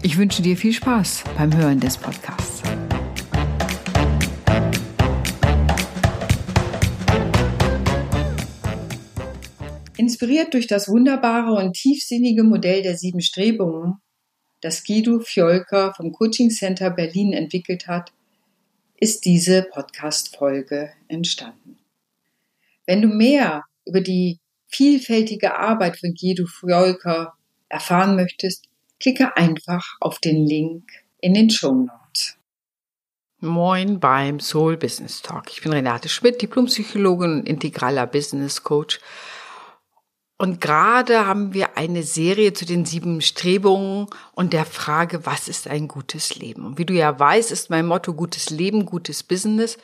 Ich wünsche dir viel Spaß beim Hören des Podcasts. Inspiriert durch das wunderbare und tiefsinnige Modell der sieben Strebungen, das Guido Fjolker vom Coaching Center Berlin entwickelt hat, ist diese Podcast-Folge entstanden. Wenn du mehr über die vielfältige Arbeit von Guido Fjolker erfahren möchtest, klicke einfach auf den Link in den Show Notes. Moin beim Soul Business Talk. Ich bin Renate Schmidt, Diplompsychologin und integraler Business Coach. Und gerade haben wir eine Serie zu den sieben Strebungen und der Frage, was ist ein gutes Leben? Und wie du ja weißt, ist mein Motto gutes Leben, gutes Business,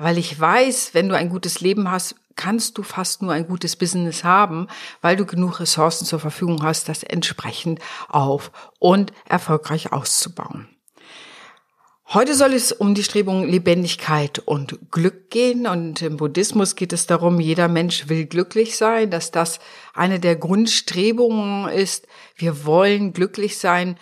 weil ich weiß, wenn du ein gutes Leben hast, kannst du fast nur ein gutes Business haben, weil du genug Ressourcen zur Verfügung hast, das entsprechend auf und erfolgreich auszubauen. Heute soll es um die Strebung Lebendigkeit und Glück gehen. Und im Buddhismus geht es darum, jeder Mensch will glücklich sein, dass das eine der Grundstrebungen ist. Wir wollen glücklich sein.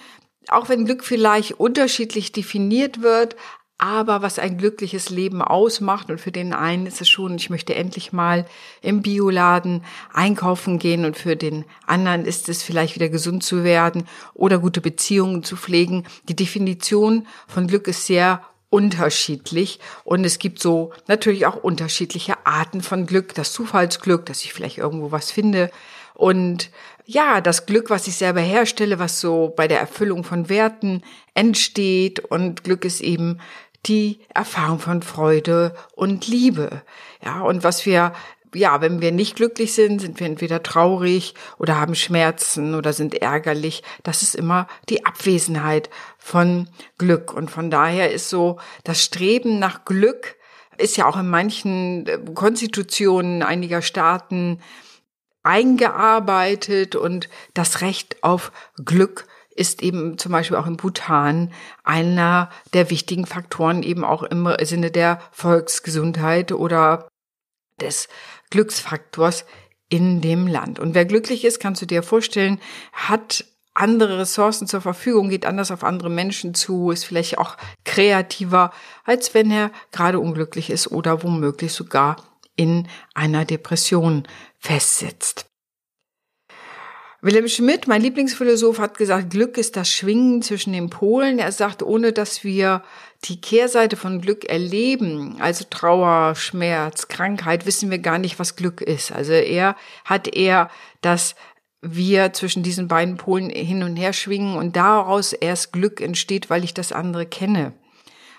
Auch wenn Glück vielleicht unterschiedlich definiert wird, aber was ein glückliches Leben ausmacht, und für den einen ist es schon, ich möchte endlich mal im Bioladen einkaufen gehen, und für den anderen ist es vielleicht wieder gesund zu werden oder gute Beziehungen zu pflegen. Die Definition von Glück ist sehr unterschiedlich und es gibt so natürlich auch unterschiedliche Arten von Glück. Das Zufallsglück, dass ich vielleicht irgendwo was finde und ja, das Glück, was ich selber herstelle, was so bei der Erfüllung von Werten entsteht und Glück ist eben die Erfahrung von Freude und Liebe. Ja, und was wir ja, wenn wir nicht glücklich sind, sind wir entweder traurig oder haben Schmerzen oder sind ärgerlich. Das ist immer die Abwesenheit von Glück. Und von daher ist so das Streben nach Glück ist ja auch in manchen äh, Konstitutionen einiger Staaten eingearbeitet und das Recht auf Glück ist eben zum Beispiel auch in Bhutan einer der wichtigen Faktoren eben auch im Sinne der Volksgesundheit oder des Glücksfaktors in dem Land. Und wer glücklich ist, kannst du dir vorstellen, hat andere Ressourcen zur Verfügung, geht anders auf andere Menschen zu, ist vielleicht auch kreativer, als wenn er gerade unglücklich ist oder womöglich sogar in einer Depression festsitzt. Wilhelm Schmidt, mein Lieblingsphilosoph, hat gesagt, Glück ist das Schwingen zwischen den Polen. Er sagt, ohne dass wir die Kehrseite von Glück erleben, also Trauer, Schmerz, Krankheit, wissen wir gar nicht, was Glück ist. Also er hat eher das wir zwischen diesen beiden Polen hin und her schwingen und daraus erst Glück entsteht, weil ich das andere kenne.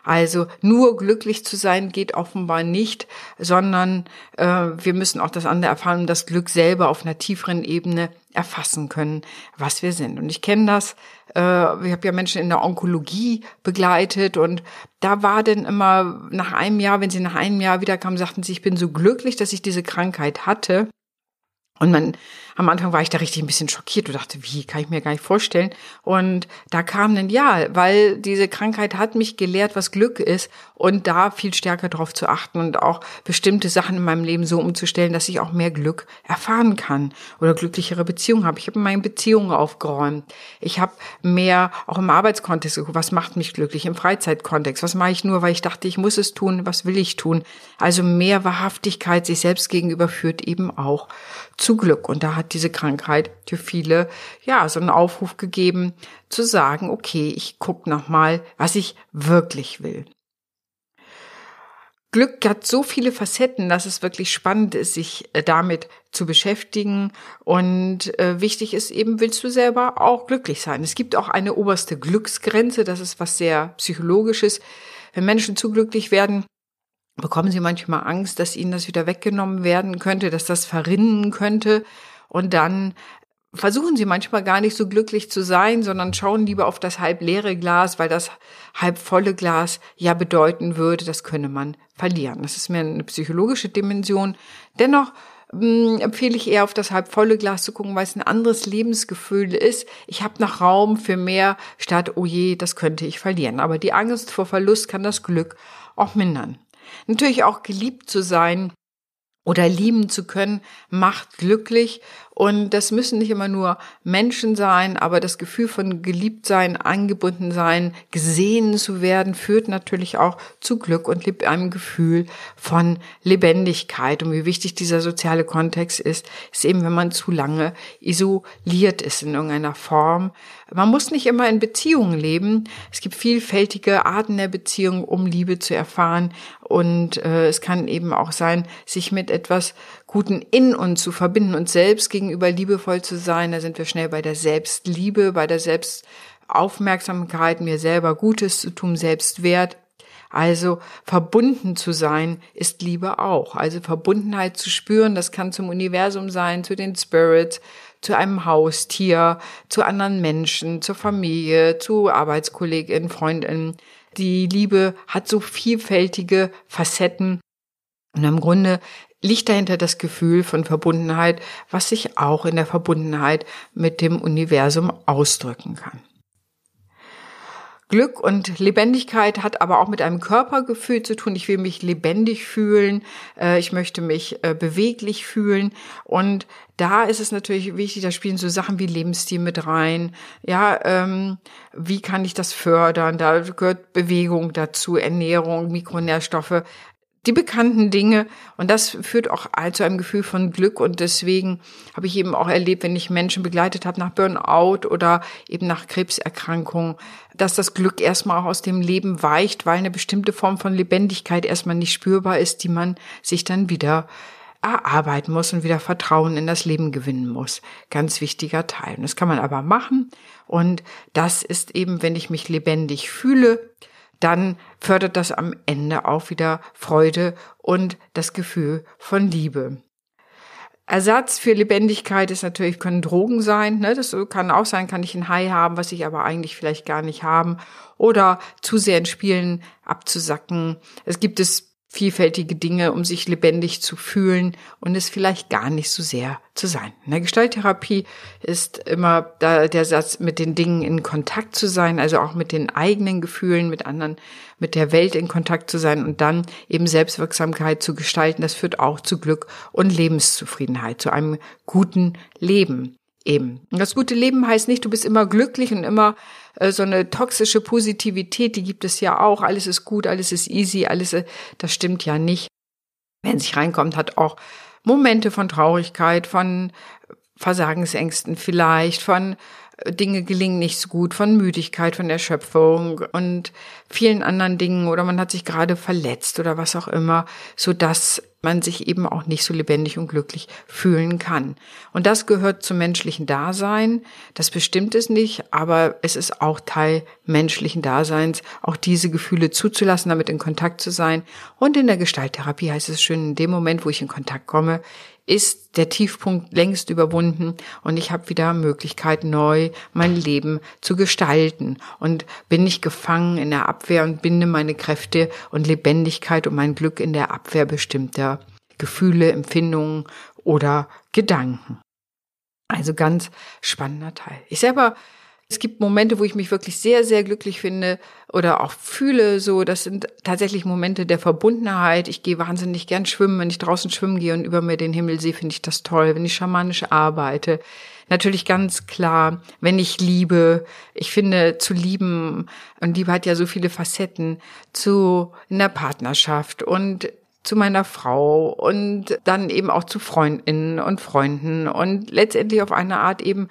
Also nur glücklich zu sein geht offenbar nicht, sondern äh, wir müssen auch das andere erfahren, das Glück selber auf einer tieferen Ebene erfassen können, was wir sind. Und ich kenne das, äh, ich habe ja Menschen in der Onkologie begleitet und da war denn immer nach einem Jahr, wenn sie nach einem Jahr wiederkamen, sagten sie, ich bin so glücklich, dass ich diese Krankheit hatte. Und man, am Anfang war ich da richtig ein bisschen schockiert und dachte, wie, kann ich mir gar nicht vorstellen. Und da kam dann, ja, weil diese Krankheit hat mich gelehrt, was Glück ist und da viel stärker drauf zu achten und auch bestimmte Sachen in meinem Leben so umzustellen, dass ich auch mehr Glück erfahren kann oder glücklichere Beziehungen habe. Ich habe meine Beziehungen aufgeräumt. Ich habe mehr auch im Arbeitskontext was macht mich glücklich, im Freizeitkontext, was mache ich nur, weil ich dachte, ich muss es tun, was will ich tun. Also mehr Wahrhaftigkeit sich selbst gegenüber führt eben auch zu Glück. Und da hat diese Krankheit für viele, ja, so einen Aufruf gegeben, zu sagen, okay, ich guck noch mal, was ich wirklich will. Glück hat so viele Facetten, dass es wirklich spannend ist, sich äh, damit zu beschäftigen. Und äh, wichtig ist eben, willst du selber auch glücklich sein. Es gibt auch eine oberste Glücksgrenze, das ist was sehr psychologisches. Wenn Menschen zu glücklich werden, bekommen sie manchmal Angst, dass ihnen das wieder weggenommen werden könnte, dass das verrinnen könnte. Und dann versuchen sie manchmal gar nicht so glücklich zu sein, sondern schauen lieber auf das halb leere Glas, weil das halb volle Glas ja bedeuten würde, das könne man verlieren. Das ist mehr eine psychologische Dimension. Dennoch hm, empfehle ich eher auf das halb volle Glas zu gucken, weil es ein anderes Lebensgefühl ist. Ich habe noch Raum für mehr statt, oh je, das könnte ich verlieren. Aber die Angst vor Verlust kann das Glück auch mindern. Natürlich auch geliebt zu sein, oder lieben zu können, macht glücklich. Und das müssen nicht immer nur Menschen sein, aber das Gefühl von geliebt sein, angebunden sein, gesehen zu werden, führt natürlich auch zu Glück und einem Gefühl von Lebendigkeit. Und wie wichtig dieser soziale Kontext ist, ist eben, wenn man zu lange isoliert ist in irgendeiner Form. Man muss nicht immer in Beziehungen leben. Es gibt vielfältige Arten der Beziehung, um Liebe zu erfahren. Und äh, es kann eben auch sein, sich mit etwas Guten in uns zu verbinden und selbst gegenüber liebevoll zu sein. Da sind wir schnell bei der Selbstliebe, bei der Selbstaufmerksamkeit, mir selber Gutes zu tun, Selbstwert. Also verbunden zu sein ist Liebe auch. Also Verbundenheit zu spüren, das kann zum Universum sein, zu den Spirits, zu einem Haustier, zu anderen Menschen, zur Familie, zu Arbeitskolleginnen, Freundinnen. Die Liebe hat so vielfältige Facetten. Und im Grunde liegt dahinter das Gefühl von Verbundenheit, was sich auch in der Verbundenheit mit dem Universum ausdrücken kann. Glück und Lebendigkeit hat aber auch mit einem Körpergefühl zu tun. Ich will mich lebendig fühlen, äh, ich möchte mich äh, beweglich fühlen und da ist es natürlich wichtig, da spielen so Sachen wie Lebensstil mit rein. Ja, ähm, wie kann ich das fördern? Da gehört Bewegung dazu, Ernährung, Mikronährstoffe die bekannten Dinge. Und das führt auch zu einem Gefühl von Glück. Und deswegen habe ich eben auch erlebt, wenn ich Menschen begleitet habe nach Burnout oder eben nach Krebserkrankungen, dass das Glück erstmal auch aus dem Leben weicht, weil eine bestimmte Form von Lebendigkeit erstmal nicht spürbar ist, die man sich dann wieder erarbeiten muss und wieder Vertrauen in das Leben gewinnen muss. Ganz wichtiger Teil. Und das kann man aber machen. Und das ist eben, wenn ich mich lebendig fühle, dann fördert das am Ende auch wieder Freude und das Gefühl von Liebe. Ersatz für Lebendigkeit ist natürlich, können Drogen sein. Ne? Das kann auch sein, kann ich ein High haben, was ich aber eigentlich vielleicht gar nicht haben. Oder zu sehr in Spielen abzusacken. Es gibt es vielfältige Dinge, um sich lebendig zu fühlen und es vielleicht gar nicht so sehr zu sein. In der Gestalttherapie ist immer der Satz, mit den Dingen in Kontakt zu sein, also auch mit den eigenen Gefühlen, mit anderen, mit der Welt in Kontakt zu sein und dann eben Selbstwirksamkeit zu gestalten. Das führt auch zu Glück und Lebenszufriedenheit, zu einem guten Leben eben. Das gute Leben heißt nicht, du bist immer glücklich und immer äh, so eine toxische Positivität, die gibt es ja auch. Alles ist gut, alles ist easy, alles, äh, das stimmt ja nicht. Wenn sich reinkommt, hat auch Momente von Traurigkeit, von Versagensängsten vielleicht, von äh, Dinge gelingen nicht so gut, von Müdigkeit, von Erschöpfung und vielen anderen Dingen oder man hat sich gerade verletzt oder was auch immer, so dass man sich eben auch nicht so lebendig und glücklich fühlen kann. Und das gehört zum menschlichen Dasein. Das bestimmt es nicht, aber es ist auch Teil menschlichen Daseins, auch diese Gefühle zuzulassen, damit in Kontakt zu sein. Und in der Gestalttherapie heißt es schön, in dem Moment, wo ich in Kontakt komme, ist der Tiefpunkt längst überwunden und ich habe wieder Möglichkeit, neu mein Leben zu gestalten und bin nicht gefangen in der Abwehr und binde meine Kräfte und Lebendigkeit und mein Glück in der Abwehr bestimmter Gefühle, Empfindungen oder Gedanken. Also ganz spannender Teil. Ich selber es gibt Momente, wo ich mich wirklich sehr, sehr glücklich finde oder auch fühle. So, das sind tatsächlich Momente der Verbundenheit. Ich gehe wahnsinnig gern schwimmen. Wenn ich draußen schwimmen gehe und über mir den Himmel sehe, finde ich das toll. Wenn ich schamanisch arbeite, natürlich ganz klar, wenn ich liebe, ich finde zu lieben, und Liebe hat ja so viele Facetten, zu in der Partnerschaft und zu meiner Frau und dann eben auch zu Freundinnen und Freunden und letztendlich auf eine Art eben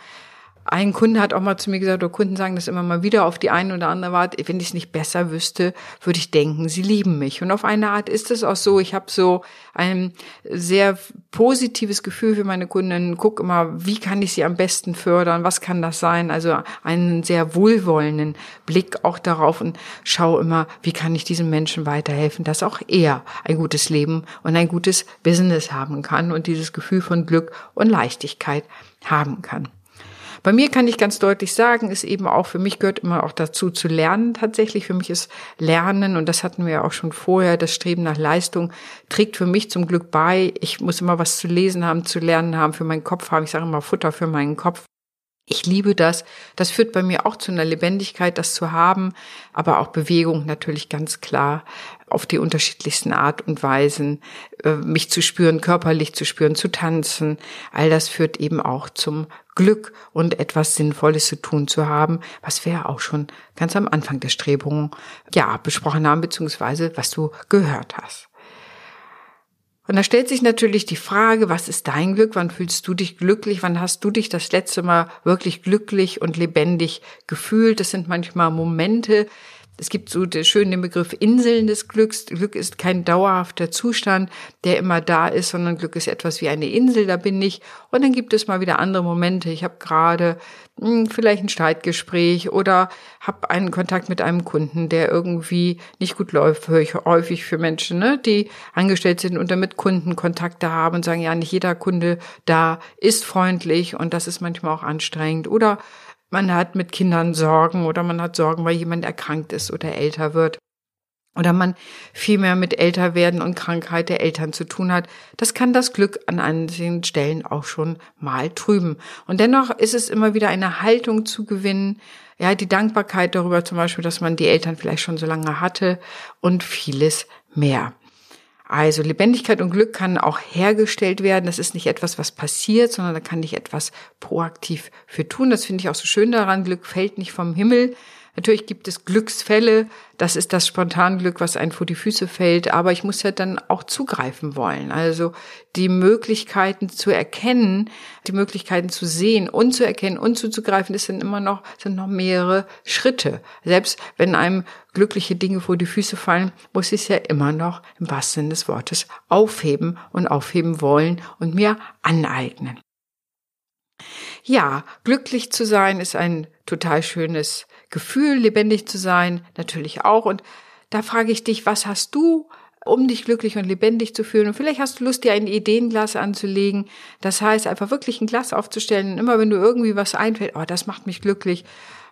ein Kunde hat auch mal zu mir gesagt, oder Kunden sagen das immer mal wieder auf die eine oder andere Art, wenn ich es nicht besser wüsste, würde ich denken, sie lieben mich. Und auf eine Art ist es auch so, ich habe so ein sehr positives Gefühl für meine Kunden, guck immer, wie kann ich sie am besten fördern, was kann das sein? Also einen sehr wohlwollenden Blick auch darauf und schaue immer, wie kann ich diesem Menschen weiterhelfen, dass auch er ein gutes Leben und ein gutes Business haben kann und dieses Gefühl von Glück und Leichtigkeit haben kann. Bei mir kann ich ganz deutlich sagen, ist eben auch für mich gehört immer auch dazu zu lernen tatsächlich. Für mich ist Lernen, und das hatten wir ja auch schon vorher, das Streben nach Leistung trägt für mich zum Glück bei. Ich muss immer was zu lesen haben, zu lernen haben, für meinen Kopf haben. Ich sage immer Futter für meinen Kopf. Ich liebe das. Das führt bei mir auch zu einer Lebendigkeit, das zu haben, aber auch Bewegung natürlich ganz klar auf die unterschiedlichsten Art und Weisen, äh, mich zu spüren, körperlich zu spüren, zu tanzen. All das führt eben auch zum Glück und etwas Sinnvolles zu tun zu haben, was wir ja auch schon ganz am Anfang der Strebungen ja besprochen haben, beziehungsweise was du gehört hast. Und da stellt sich natürlich die Frage, was ist dein Glück? Wann fühlst du dich glücklich? Wann hast du dich das letzte Mal wirklich glücklich und lebendig gefühlt? Das sind manchmal Momente, es gibt so den schönen Begriff Inseln des Glücks. Glück ist kein dauerhafter Zustand, der immer da ist, sondern Glück ist etwas wie eine Insel, da bin ich. Und dann gibt es mal wieder andere Momente. Ich habe gerade hm, vielleicht ein Streitgespräch oder habe einen Kontakt mit einem Kunden, der irgendwie nicht gut läuft. Höre ich häufig für Menschen, ne, die angestellt sind und damit Kunden Kontakte haben und sagen, ja, nicht jeder Kunde da ist freundlich und das ist manchmal auch anstrengend. Oder man hat mit Kindern Sorgen oder man hat Sorgen, weil jemand erkrankt ist oder älter wird. Oder man viel mehr mit Älterwerden und Krankheit der Eltern zu tun hat. Das kann das Glück an einigen Stellen auch schon mal trüben. Und dennoch ist es immer wieder eine Haltung zu gewinnen, ja, die Dankbarkeit darüber zum Beispiel, dass man die Eltern vielleicht schon so lange hatte und vieles mehr. Also Lebendigkeit und Glück kann auch hergestellt werden. Das ist nicht etwas, was passiert, sondern da kann ich etwas proaktiv für tun. Das finde ich auch so schön daran. Glück fällt nicht vom Himmel, Natürlich gibt es Glücksfälle, das ist das Spontanglück, was einem vor die Füße fällt, aber ich muss ja dann auch zugreifen wollen. Also die Möglichkeiten zu erkennen, die Möglichkeiten zu sehen und zu erkennen und zuzugreifen, das sind immer noch, sind noch mehrere Schritte. Selbst wenn einem glückliche Dinge vor die Füße fallen, muss ich es ja immer noch im wahrsten Sinne des Wortes aufheben und aufheben wollen und mir aneignen. Ja, glücklich zu sein ist ein total schönes Gefühl, lebendig zu sein, natürlich auch. Und da frage ich dich, was hast du, um dich glücklich und lebendig zu fühlen? Und vielleicht hast du Lust, dir ein Ideenglas anzulegen. Das heißt, einfach wirklich ein Glas aufzustellen. Und immer wenn du irgendwie was einfällt, oh, das macht mich glücklich,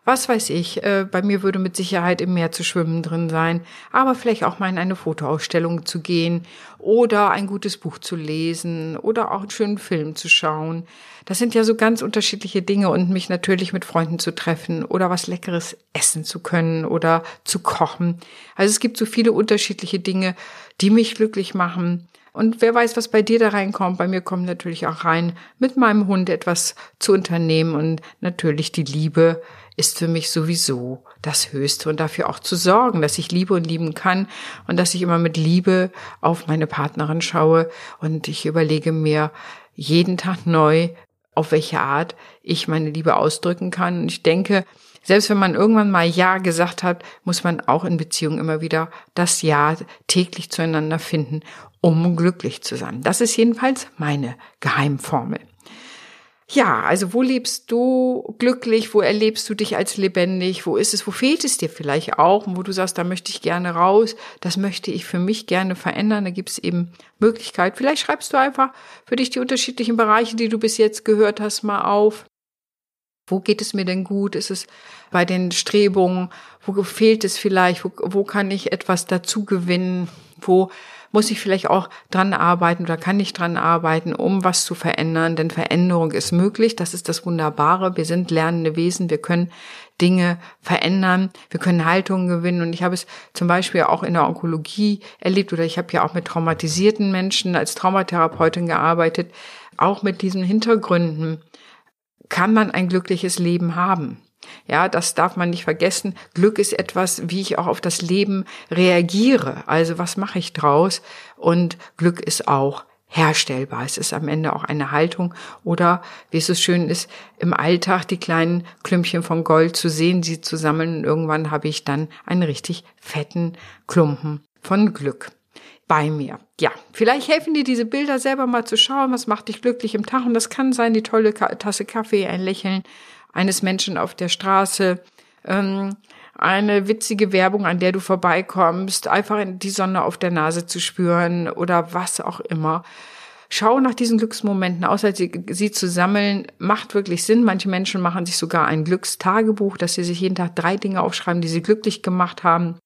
was weiß ich, äh, bei mir würde mit Sicherheit im Meer zu schwimmen drin sein, aber vielleicht auch mal in eine Fotoausstellung zu gehen oder ein gutes Buch zu lesen oder auch einen schönen Film zu schauen. Das sind ja so ganz unterschiedliche Dinge und mich natürlich mit Freunden zu treffen oder was Leckeres essen zu können oder zu kochen. Also es gibt so viele unterschiedliche Dinge, die mich glücklich machen. Und wer weiß, was bei dir da reinkommt. Bei mir kommt natürlich auch rein, mit meinem Hund etwas zu unternehmen und natürlich die Liebe ist für mich sowieso das Höchste und dafür auch zu sorgen, dass ich liebe und lieben kann und dass ich immer mit Liebe auf meine Partnerin schaue und ich überlege mir jeden Tag neu, auf welche Art ich meine Liebe ausdrücken kann. Und ich denke, selbst wenn man irgendwann mal Ja gesagt hat, muss man auch in Beziehungen immer wieder das Ja täglich zueinander finden, um glücklich zu sein. Das ist jedenfalls meine Geheimformel. Ja, also wo lebst du glücklich? Wo erlebst du dich als lebendig? Wo ist es? Wo fehlt es dir vielleicht auch? Und wo du sagst, da möchte ich gerne raus. Das möchte ich für mich gerne verändern. Da gibt es eben Möglichkeit. Vielleicht schreibst du einfach für dich die unterschiedlichen Bereiche, die du bis jetzt gehört hast, mal auf. Wo geht es mir denn gut? Ist es bei den Strebungen? Wo fehlt es vielleicht? Wo, wo kann ich etwas dazu gewinnen? Wo muss ich vielleicht auch dran arbeiten oder kann ich dran arbeiten, um was zu verändern, denn Veränderung ist möglich. Das ist das Wunderbare. Wir sind lernende Wesen. Wir können Dinge verändern. Wir können Haltungen gewinnen. Und ich habe es zum Beispiel auch in der Onkologie erlebt oder ich habe ja auch mit traumatisierten Menschen als Traumatherapeutin gearbeitet. Auch mit diesen Hintergründen kann man ein glückliches Leben haben. Ja, das darf man nicht vergessen. Glück ist etwas, wie ich auch auf das Leben reagiere. Also was mache ich draus? Und Glück ist auch herstellbar. Es ist am Ende auch eine Haltung oder, wie es so schön ist, im Alltag die kleinen Klümpchen von Gold zu sehen, sie zu sammeln. Und irgendwann habe ich dann einen richtig fetten Klumpen von Glück bei mir. Ja, vielleicht helfen dir diese Bilder selber mal zu schauen, was macht dich glücklich im Tag. Und das kann sein, die tolle Tasse Kaffee, ein Lächeln, eines Menschen auf der Straße, ähm, eine witzige Werbung, an der du vorbeikommst, einfach die Sonne auf der Nase zu spüren oder was auch immer. schau nach diesen Glücksmomenten, außer sie, sie zu sammeln, macht wirklich Sinn. Manche Menschen machen sich sogar ein Glückstagebuch, dass sie sich jeden Tag drei Dinge aufschreiben, die sie glücklich gemacht haben.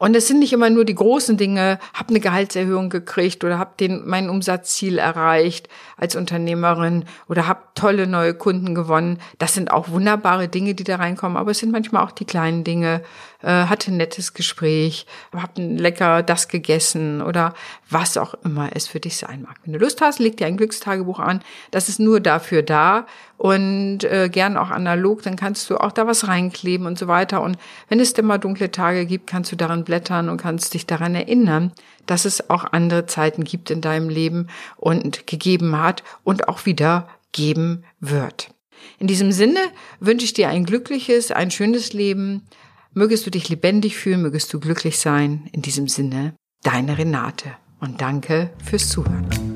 Und es sind nicht immer nur die großen Dinge, hab eine Gehaltserhöhung gekriegt oder hab den mein Umsatzziel erreicht als Unternehmerin oder hab tolle neue Kunden gewonnen. Das sind auch wunderbare Dinge, die da reinkommen, aber es sind manchmal auch die kleinen Dinge. Äh, hatte ein nettes Gespräch, hab ein lecker das gegessen oder was auch immer es für dich sein mag. Wenn du Lust hast, leg dir ein Glückstagebuch an. Das ist nur dafür da und äh, gern auch analog, dann kannst du auch da was reinkleben und so weiter. Und wenn es denn mal dunkle Tage gibt, kannst du daran blättern und kannst dich daran erinnern, dass es auch andere Zeiten gibt in deinem Leben und gegeben hat und auch wieder geben wird. In diesem Sinne wünsche ich dir ein glückliches, ein schönes Leben. Mögest du dich lebendig fühlen, mögest du glücklich sein. In diesem Sinne, deine Renate. Und danke fürs Zuhören.